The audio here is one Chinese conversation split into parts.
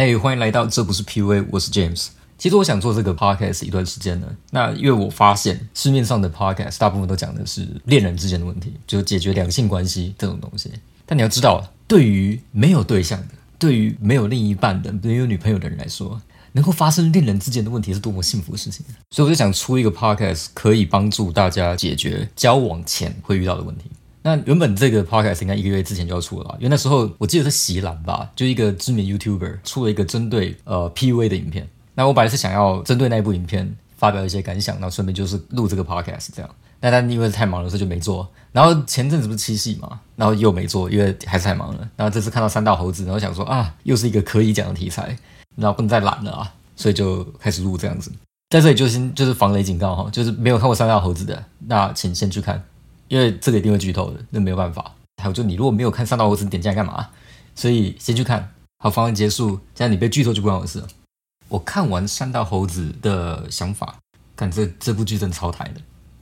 哎，欢迎来到这不是 PUA，我是 James。其实我想做这个 podcast 一段时间了。那因为我发现市面上的 podcast 大部分都讲的是恋人之间的问题，就解决两性关系这种东西。但你要知道，对于没有对象的、对于没有另一半的、没有女朋友的人来说，能够发生恋人之间的问题是多么幸福的事情。所以我就想出一个 podcast，可以帮助大家解决交往前会遇到的问题。那原本这个 podcast 应该一个月之前就要出了，因为那时候我记得是席兰吧，就一个知名 YouTuber 出了一个针对呃 PUA 的影片。那我本来是想要针对那一部影片发表一些感想，然后顺便就是录这个 podcast 这样。那但因为太忙了，所以就没做。然后前阵子不是七夕嘛，然后又没做，因为还是太忙了。然后这次看到三道猴子，然后想说啊，又是一个可以讲的题材，然后不能再懒了啊，所以就开始录这样子。在这里就先就是防雷警告哈，就是没有看过三道猴子的，那请先去看。因为这个一定会剧透的，那没有办法。还有就你如果没有看《三道猴子》，你点进来干嘛？所以先去看。好，访问结束，现在你被剧透就不关我事。我看完《三道猴子》的想法，看这这部剧真超台的。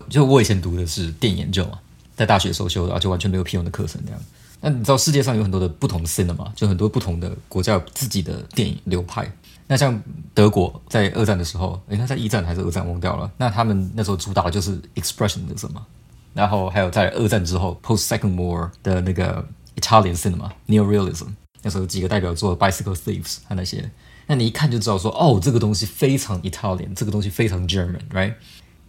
就我以前读的是电影研究嘛，在大学时候修的，而且完全没有屁用的课程这样。那你知道世界上有很多的不同的 cinema，就很多不同的国家有自己的电影流派。那像德国在二战的时候，诶，那在一战还是二战忘掉了。那他们那时候主打的就是 expressionism 嘛。然后还有在二战之后，post second war 的那个 Italian cinema neorealism，那时候有几个代表作 Bicycle Thieves 和那些，那你一看就知道说，哦，这个东西非常 Italian，这个东西非常 German，right？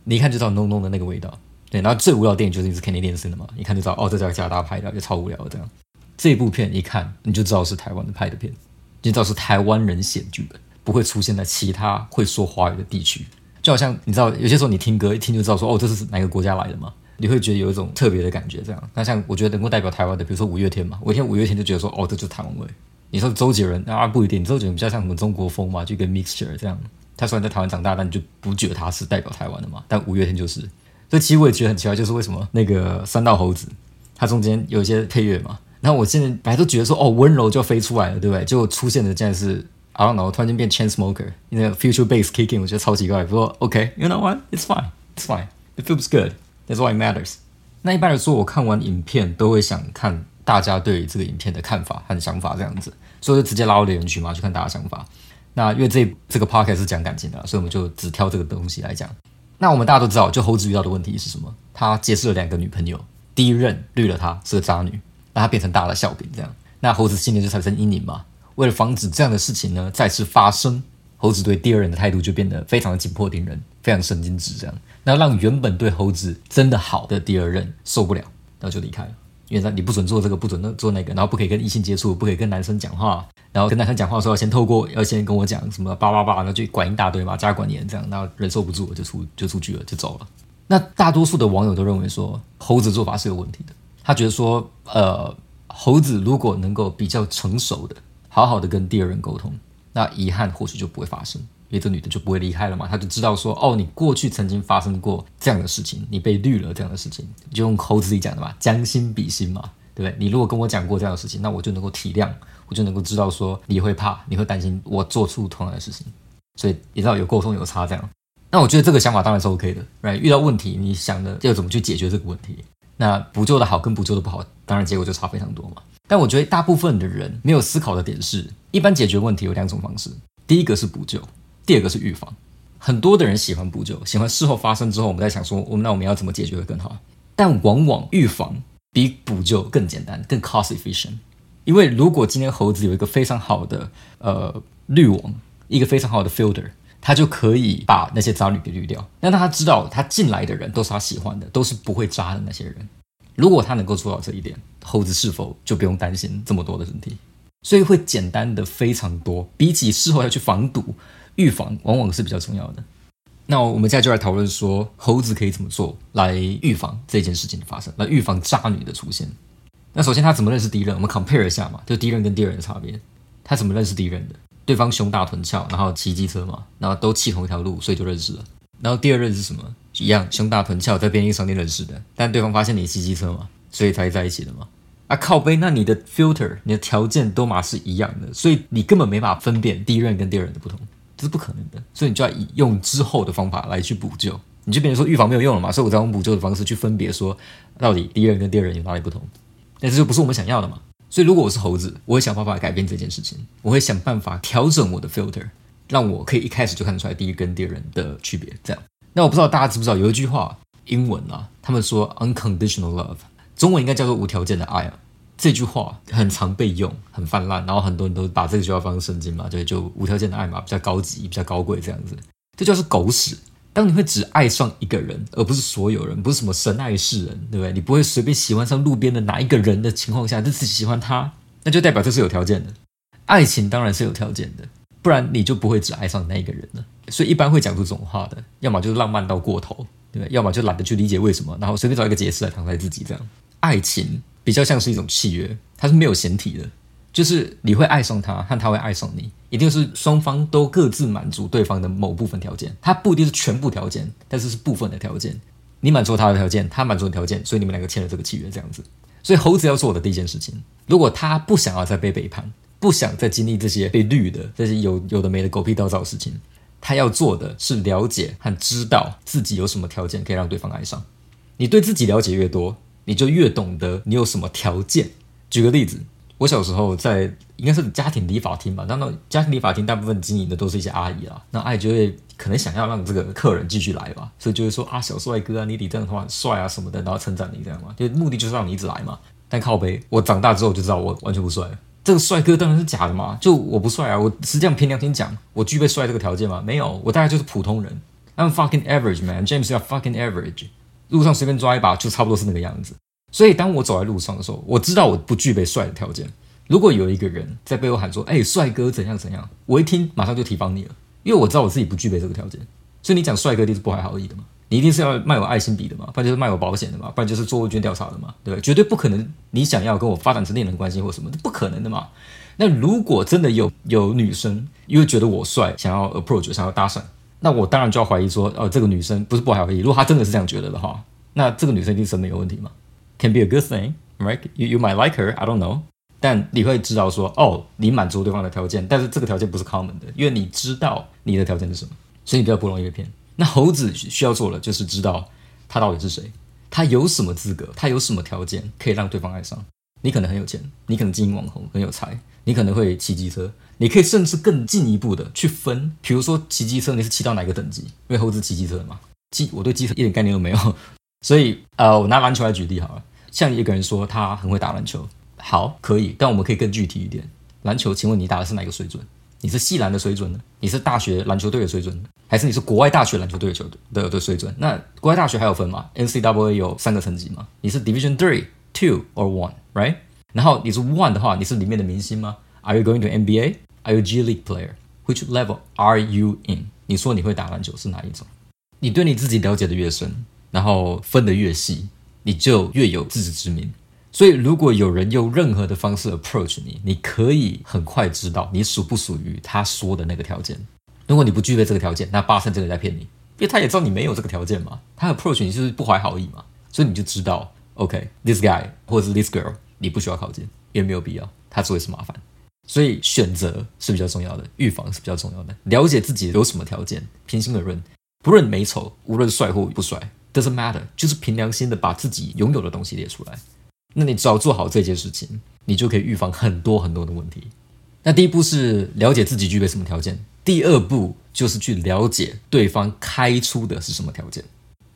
你一看就知道浓浓的那个味道。对，然后最无聊的电影就是是 Canadian cinema，一看就知道，哦，这叫加拿大拍的，就超无聊的这样。这部片一看你就知道是台湾的拍的片，就知道是台湾人写剧本，不会出现在其他会说华语的地区。就好像你知道，有些时候你听歌一听就知道说，哦，这是哪个国家来的吗？你会觉得有一种特别的感觉，这样。那像我觉得能够代表台湾的，比如说五月天嘛，我听五月天就觉得说，哦，这就是台湾味。你说周杰伦啊，不一定，周杰伦比较像什么中国风嘛，就一个 mixture 这样。他虽然在台湾长大，但你就不觉得他是代表台湾的嘛。但五月天就是。所以其实我也觉得很奇怪，就是为什么那个三道猴子，它中间有一些配乐嘛。然后我现在本来都觉得说，哦，温柔就飞出来了，对不对？结果出现的竟然是 I don't know，突然间变 chain smoker，那个 future bass kicking，我觉得超奇怪。不过 OK，you know what？It's fine，it's fine，it feels good。That's why it matters。那一般来说，我看完影片都会想看大家对这个影片的看法和想法这样子，所以就直接拉我的人群嘛，去看大家想法。那因为这这个 podcast 是讲感情的，所以我们就只挑这个东西来讲。那我们大家都知道，就猴子遇到的问题是什么？他结识了两个女朋友，第一任绿了他，是个渣女，让他变成大的笑柄这样。那猴子心里就产生阴影嘛。为了防止这样的事情呢再次发生，猴子对第二任的态度就变得非常的紧迫盯人，非常神经质这样。那让原本对猴子真的好的第二任受不了，然后就离开了。因为他你不准做这个，不准那做那个，然后不可以跟异性接触，不可以跟男生讲话，然后跟男生讲话的时候要先透过要先跟我讲什么叭叭叭，然后就管一大堆嘛，加管严这样，然后忍受不住就出就出去了，就走了。那大多数的网友都认为说猴子做法是有问题的，他觉得说呃猴子如果能够比较成熟的好好的跟第二任沟通，那遗憾或许就不会发生。因为这女的就不会离开了嘛，她就知道说，哦，你过去曾经发生过这样的事情，你被绿了这样的事情，就用猴子里讲的嘛，将心比心嘛，对不对？你如果跟我讲过这样的事情，那我就能够体谅，我就能够知道说你会怕，你会担心我做出同样的事情，所以你知道有沟通有差这样。那我觉得这个想法当然是 OK 的来遇到问题，你想的要怎么去解决这个问题？那补救的好跟补救的不好，当然结果就差非常多嘛。但我觉得大部分的人没有思考的点是，一般解决问题有两种方式，第一个是补救。第二个是预防，很多的人喜欢补救，喜欢事后发生之后，我们在想说，我们那我们要怎么解决会更好？但往往预防比补救更简单，更 cost efficient。因为如果今天猴子有一个非常好的呃滤网，一个非常好的 filter，他就可以把那些渣女给滤掉。那他知道他进来的人都是他喜欢的，都是不会渣的那些人。如果他能够做到这一点，猴子是否就不用担心这么多的问题？所以会简单的非常多，比起事后要去防堵。预防往往是比较重要的。那我们现在就来讨论说，猴子可以怎么做来预防这件事情的发生，来预防渣女的出现。那首先他怎么认识敌人？我们 compare 一下嘛，就敌人跟第二人的差别。他怎么认识敌人的？对方胸大臀翘，然后骑机车嘛，然后都骑同一条路，所以就认识了。然后第二任是什么？一样，胸大臀翘，在便利商店认识的，但对方发现你骑机车嘛，所以才在一起的嘛。啊靠背，那你的 filter，你的条件都嘛是一样的，所以你根本没法分辨第一任跟第二任的不同。这是不可能的，所以你就要以用之后的方法来去补救，你就变成说预防没有用了嘛，所以我再用补救的方式去分别说到底第一人跟第二人有哪里不同，但这就不是我们想要的嘛。所以如果我是猴子，我会想办法改变这件事情，我会想办法调整我的 filter，让我可以一开始就看得出来第一跟第二人的区别。这样，那我不知道大家知不知道有一句话，英文啊，他们说 unconditional love，中文应该叫做无条件的爱啊。这句话很常被用，很泛滥，然后很多人都把这个句话放圣经嘛，对，就无条件的爱嘛，比较高级，比较高贵这样子。这就是狗屎。当你会只爱上一个人，而不是所有人，不是什么神爱世人，对不对？你不会随便喜欢上路边的哪一个人的情况下，就只喜欢他，那就代表这是有条件的。爱情当然是有条件的，不然你就不会只爱上那一个人了。所以一般会讲出这种话的，要么就是浪漫到过头，对不对？要么就懒得去理解为什么，然后随便找一个解释来搪塞自己。这样，爱情比较像是一种契约，它是没有前提的。就是你会爱上他，和他会爱上你，一定是双方都各自满足对方的某部分条件。他不一定是全部条件，但是是部分的条件。你满足他的条件，他满足的条件，所以你们两个签了这个契约，这样子。所以猴子要做的第一件事情，如果他不想要再被背叛，不想再经历这些被绿的这些有有的没的狗屁倒灶的事情，他要做的是了解和知道自己有什么条件可以让对方爱上。你对自己了解越多，你就越懂得你有什么条件。举个例子。我小时候在应该是家庭理发厅吧，那那家庭理发厅大部分经营的都是一些阿姨啊，那阿姨就会可能想要让这个客人继续来吧，所以就会说啊小帅哥啊，你理这样的话很帅啊什么的，然后称赞你这样嘛，就目的就是让你一直来嘛。但靠背，我长大之后就知道我完全不帅，这个帅哥当然是假的嘛，就我不帅啊，我实际上凭良心讲，我具备帅这个条件吗？没有，我大概就是普通人，I'm fucking average man，James 要 fucking average，路上随便抓一把就差不多是那个样子。所以，当我走在路上的时候，我知道我不具备帅的条件。如果有一个人在背后喊说：“哎，帅哥怎样怎样”，我一听马上就提防你了，因为我知道我自己不具备这个条件。所以你讲帅哥一定是不怀好意的嘛？你一定是要卖我爱心笔的嘛？不然就是卖我保险的嘛？不然就是做问卷调查的嘛？对不对？绝对不可能你想要跟我发展成恋人关系或什么，不可能的嘛。那如果真的有有女生因为觉得我帅，想要 approach，想要搭讪，那我当然就要怀疑说：哦，这个女生不是不怀好意。如果她真的是这样觉得的话，那这个女生一定审美有问题嘛？Can be a good thing, right? You you might like her, I don't know. 但你会知道说，哦，你满足对方的条件，但是这个条件不是 common 的，因为你知道你的条件是什么，所以你比较不容易被骗。那猴子需要做的就是知道他到底是谁，他有什么资格，他有什么条件可以让对方爱上。你可能很有钱，你可能经营网红很有才，你可能会骑机车，你可以甚至更进一步的去分，比如说骑机车你是骑到哪个等级？因为猴子骑机车嘛，机我对机车一点概念都没有。所以，呃，我拿篮球来举例好了。像一个人说他很会打篮球，好，可以，但我们可以更具体一点。篮球，请问你打的是哪个水准？你是系篮的水准呢？你是大学篮球队的水准，还是你是国外大学篮球队的球队的的水准？那国外大学还有分吗？NCAA 有三个层级吗？你是 Division Three、Two or One，right？然后你是 One 的话，你是里面的明星吗？Are you going to NBA？Are you G League player？Which level are you in？你说你会打篮球是哪一种？你对你自己了解的越深。然后分得越细，你就越有自知之明。所以，如果有人用任何的方式 approach 你，你可以很快知道你属不属于他说的那个条件。如果你不具备这个条件，那八成这个在骗你，因为他也知道你没有这个条件嘛。他 approach 你就是不怀好意嘛，所以你就知道，OK，this guy 或者是 this girl，你不需要靠近，也没有必要，他只会是麻烦。所以选择是比较重要的，预防是比较重要的。了解自己有什么条件，平心而论，不论美丑，无论帅或不帅。Doesn't matter，就是凭良心的把自己拥有的东西列出来。那你只要做好这件事情，你就可以预防很多很多的问题。那第一步是了解自己具备什么条件，第二步就是去了解对方开出的是什么条件。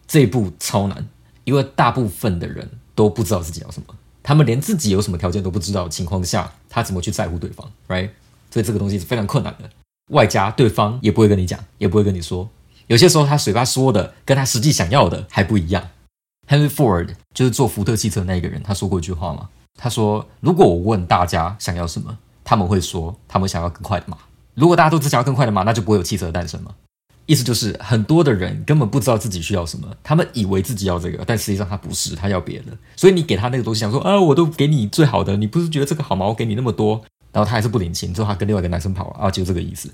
这一步超难，因为大部分的人都不知道自己要什么，他们连自己有什么条件都不知道的情况下，他怎么去在乎对方？Right？所以这个东西是非常困难的，外加对方也不会跟你讲，也不会跟你说。有些时候，他嘴巴说的跟他实际想要的还不一样。Henry Ford 就是做福特汽车那一个人，他说过一句话嘛，他说：“如果我问大家想要什么，他们会说他们想要更快的马。如果大家都只想要更快的马，那就不会有汽车的诞生嘛。”意思就是很多的人根本不知道自己需要什么，他们以为自己要这个，但实际上他不是，他要别的。所以你给他那个东西，想说啊，我都给你最好的，你不是觉得这个好吗？我给你那么多，然后他还是不领情，之后他跟另外一个男生跑了啊，就这个意思。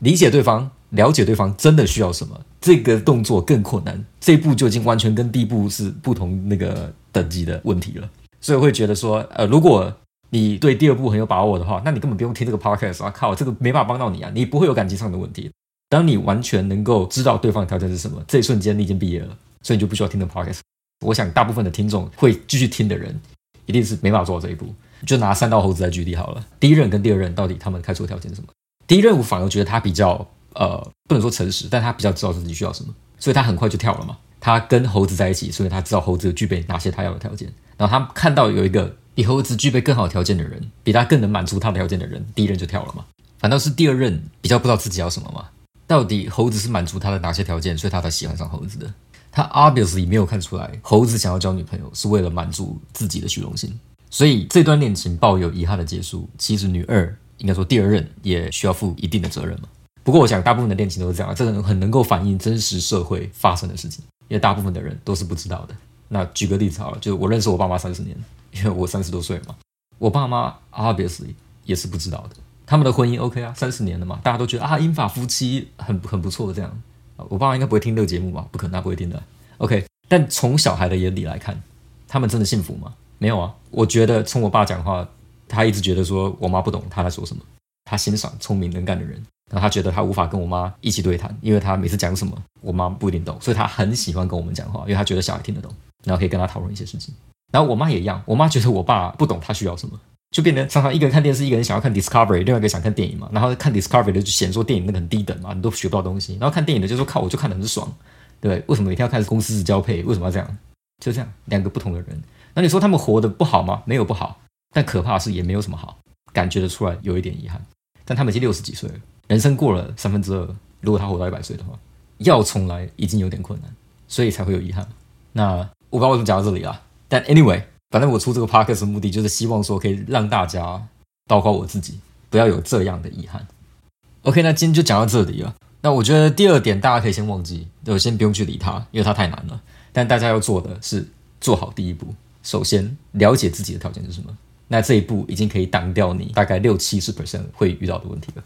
理解对方，了解对方真的需要什么，这个动作更困难。这一步就已经完全跟第一步是不同那个等级的问题了。所以会觉得说，呃，如果你对第二步很有把握的话，那你根本不用听这个 podcast 啊！靠，这个没办法帮到你啊！你不会有感情上的问题。当你完全能够知道对方的条件是什么，这一瞬间你已经毕业了，所以你就不需要听这 podcast。我想大部分的听众会继续听的人，一定是没办法做到这一步。就拿三道猴子来举例好了。第一任跟第二任到底他们开出的条件是什么？第一任我反而觉得他比较呃，不能说诚实，但他比较知道自己需要什么，所以他很快就跳了嘛。他跟猴子在一起，所以他知道猴子具备哪些他要的条件。然后他看到有一个比猴子具备更好条件的人，比他更能满足他的条件的人，第一任就跳了嘛。反倒是第二任比较不知道自己要什么嘛？到底猴子是满足他的哪些条件，所以他才喜欢上猴子的？他 obviously 没有看出来，猴子想要交女朋友是为了满足自己的虚荣心。所以这段恋情抱有遗憾的结束，其实女二应该说第二任也需要负一定的责任嘛。不过我想大部分的恋情都是这样，这个很能够反映真实社会发生的事情，因为大部分的人都是不知道的。那举个例子好了，就我认识我爸妈三十年，因为我三十多岁嘛，我爸妈 obviously 也是不知道的。他们的婚姻 OK 啊，三十年了嘛，大家都觉得啊，英法夫妻很很不错这样。我爸妈应该不会听这个节目吧？不可能，他不会听的。OK，但从小孩的眼里来看，他们真的幸福吗？没有啊。我觉得从我爸讲话，他一直觉得说我妈不懂他在说什么。他欣赏聪明能干的人，然后他觉得他无法跟我妈一起对谈，因为他每次讲什么，我妈不一定懂，所以他很喜欢跟我们讲话，因为他觉得小孩听得懂，然后可以跟他讨论一些事情。然后我妈也一样，我妈觉得我爸不懂他需要什么。就变成常常一个人看电视，一个人想要看 Discovery，另外一个想看电影嘛。然后看 Discovery 的就嫌说电影那个很低等嘛，你都学不到东西。然后看电影的就说靠，我就看得很爽，对不对？为什么每天要看公司交配？为什么要这样？就这样，两个不同的人。那你说他们活得不好吗？没有不好，但可怕是也没有什么好，感觉得出来有一点遗憾。但他们已经六十几岁了，人生过了三分之二。如果他活到一百岁的话，要重来已经有点困难，所以才会有遗憾。那我不知道为什么讲到这里啊，但 anyway。反正我出这个 podcast 的目的就是希望说可以让大家，包括我自己，不要有这样的遗憾。OK，那今天就讲到这里了。那我觉得第二点大家可以先忘记，就先不用去理它，因为它太难了。但大家要做的是做好第一步，首先了解自己的条件是什么。那这一步已经可以挡掉你大概六七十 percent 会遇到的问题了。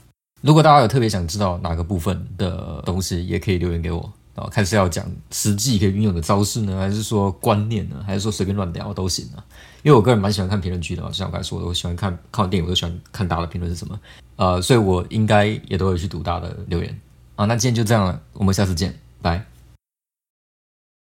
如果大家有特别想知道哪个部分的东西，也可以留言给我。啊，看是要讲实际可以运用的招式呢，还是说观念呢，还是说随便乱聊都行啊？因为我个人蛮喜欢看评论区的，就像我刚才说的，我喜欢看看完电影，我都喜欢看大家的评论是什么。呃，所以我应该也都会去读大家的留言。啊，那今天就这样了，我们下次见，拜。